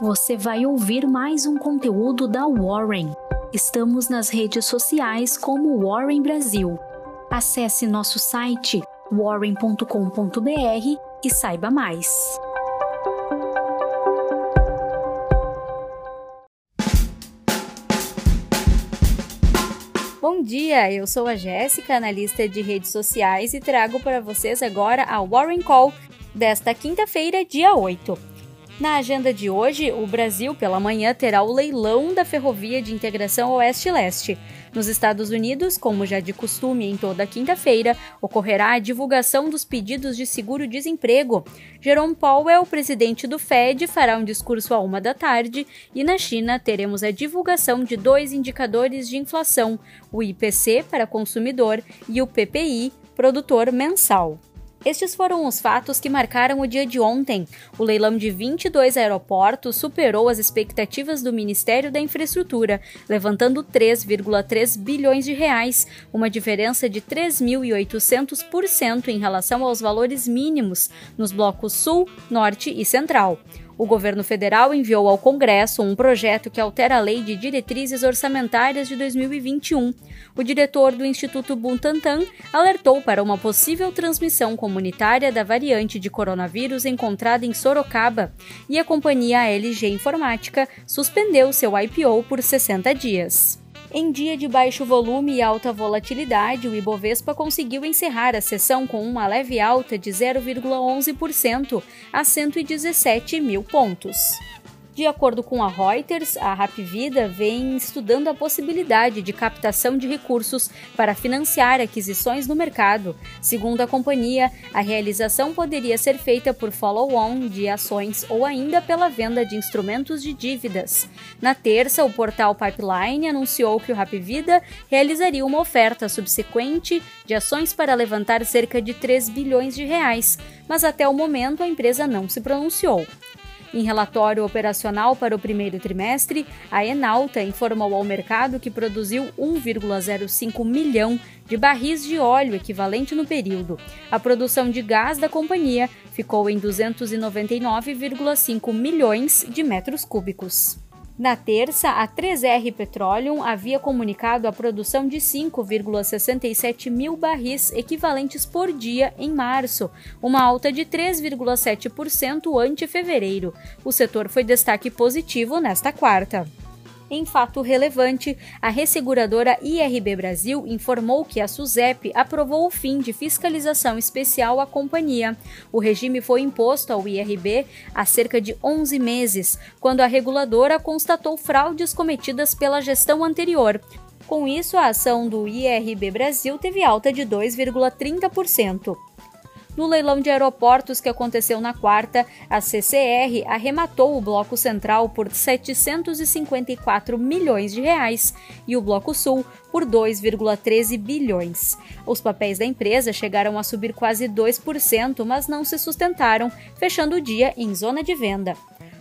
você vai ouvir mais um conteúdo da Warren. Estamos nas redes sociais como Warren Brasil. Acesse nosso site warren.com.br e saiba mais. Bom dia, eu sou a Jéssica, analista de redes sociais, e trago para vocês agora a Warren Call desta quinta-feira, dia 8. Na agenda de hoje, o Brasil, pela manhã, terá o leilão da Ferrovia de Integração Oeste-Leste. Nos Estados Unidos, como já de costume em toda quinta-feira, ocorrerá a divulgação dos pedidos de seguro-desemprego. Jerome Powell, presidente do Fed, fará um discurso à uma da tarde e na China teremos a divulgação de dois indicadores de inflação, o IPC para consumidor e o PPI, produtor mensal. Estes foram os fatos que marcaram o dia de ontem. O leilão de 22 aeroportos superou as expectativas do Ministério da Infraestrutura, levantando 3,3 bilhões de reais, uma diferença de 3.800% em relação aos valores mínimos nos blocos Sul, Norte e Central. O governo federal enviou ao Congresso um projeto que altera a Lei de Diretrizes Orçamentárias de 2021. O diretor do Instituto Butantan alertou para uma possível transmissão comunitária da variante de coronavírus encontrada em Sorocaba e a companhia LG Informática suspendeu seu IPO por 60 dias. Em dia de baixo volume e alta volatilidade, o Ibovespa conseguiu encerrar a sessão com uma leve alta de 0,11% a 117 mil pontos. De acordo com a Reuters, a Rapvida vem estudando a possibilidade de captação de recursos para financiar aquisições no mercado. Segundo a companhia, a realização poderia ser feita por follow-on de ações ou ainda pela venda de instrumentos de dívidas. Na terça, o portal Pipeline anunciou que o Rapvida realizaria uma oferta subsequente de ações para levantar cerca de 3 bilhões de reais, mas até o momento a empresa não se pronunciou. Em relatório operacional para o primeiro trimestre, a Enalta informou ao mercado que produziu 1,05 milhão de barris de óleo equivalente no período. A produção de gás da companhia ficou em 299,5 milhões de metros cúbicos. Na terça, a 3R Petroleum havia comunicado a produção de 5,67 mil barris equivalentes por dia em março, uma alta de 3,7% ante fevereiro. O setor foi destaque positivo nesta quarta. Em fato relevante, a resseguradora IRB Brasil informou que a SUSEP aprovou o fim de fiscalização especial à companhia. O regime foi imposto ao IRB há cerca de 11 meses, quando a reguladora constatou fraudes cometidas pela gestão anterior. Com isso, a ação do IRB Brasil teve alta de 2,30%. No leilão de aeroportos que aconteceu na quarta, a CCR arrematou o Bloco Central por 754 milhões de reais e o Bloco Sul por 2,13 bilhões. Os papéis da empresa chegaram a subir quase 2%, mas não se sustentaram, fechando o dia em zona de venda.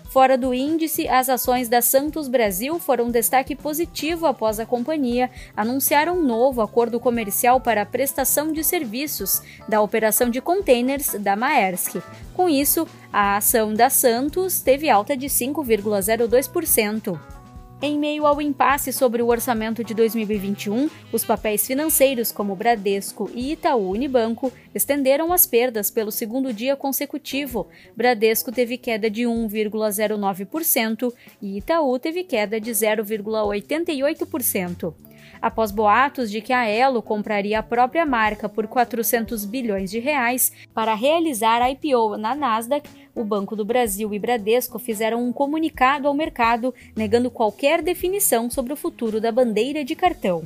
Fora do índice, as ações da Santos Brasil foram destaque positivo após a companhia anunciar um novo acordo comercial para a prestação de serviços da operação de containers da Maersk. Com isso, a ação da Santos teve alta de 5,02%. Em meio ao impasse sobre o orçamento de 2021, os papéis financeiros como Bradesco e Itaú Unibanco estenderam as perdas pelo segundo dia consecutivo. Bradesco teve queda de 1,09% e Itaú teve queda de 0,88% após boatos de que a Elo compraria a própria marca por 400 bilhões de reais para realizar a IPO na Nasdaq, o Banco do Brasil e Bradesco fizeram um comunicado ao mercado negando qualquer definição sobre o futuro da bandeira de cartão.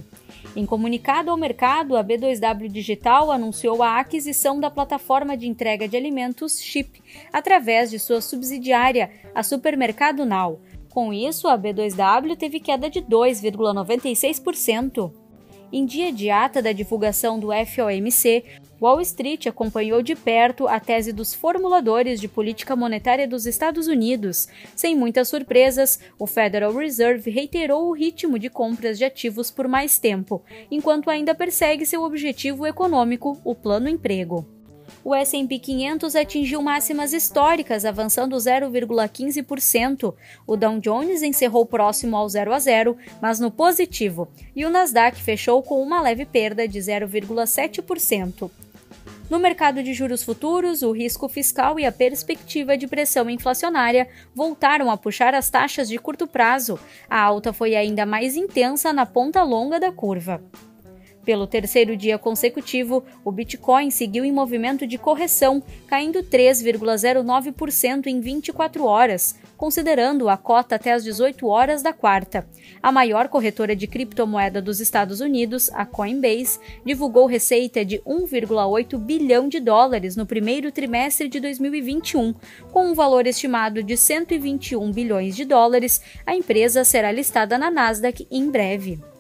Em comunicado ao mercado, a B2W Digital anunciou a aquisição da plataforma de entrega de alimentos Chip através de sua subsidiária, a Supermercado Now. Com isso, a B2W teve queda de 2,96%. Em dia de ata da divulgação do FOMC, Wall Street acompanhou de perto a tese dos formuladores de política monetária dos Estados Unidos. Sem muitas surpresas, o Federal Reserve reiterou o ritmo de compras de ativos por mais tempo, enquanto ainda persegue seu objetivo econômico, o plano emprego. O S&P 500 atingiu máximas históricas, avançando 0,15%. O Dow Jones encerrou próximo ao 0 a 0, mas no positivo, e o Nasdaq fechou com uma leve perda de 0,7%. No mercado de juros futuros, o risco fiscal e a perspectiva de pressão inflacionária voltaram a puxar as taxas de curto prazo. A alta foi ainda mais intensa na ponta longa da curva. Pelo terceiro dia consecutivo, o Bitcoin seguiu em movimento de correção, caindo 3,09% em 24 horas, considerando a cota até as 18 horas da quarta. A maior corretora de criptomoeda dos Estados Unidos, a Coinbase, divulgou receita de 1,8 bilhão de dólares no primeiro trimestre de 2021, com um valor estimado de 121 bilhões de dólares. A empresa será listada na Nasdaq em breve.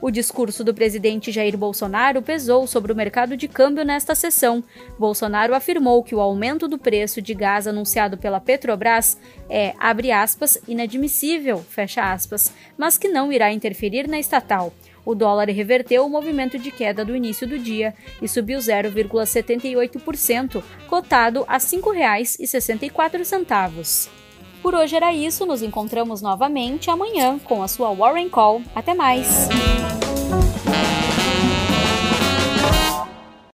O discurso do presidente Jair Bolsonaro pesou sobre o mercado de câmbio nesta sessão. Bolsonaro afirmou que o aumento do preço de gás anunciado pela Petrobras é, abre aspas, inadmissível, fecha aspas, mas que não irá interferir na estatal. O dólar reverteu o movimento de queda do início do dia e subiu 0,78%, cotado a R$ 5,64. Por hoje era isso, nos encontramos novamente amanhã com a sua Warren Call. Até mais!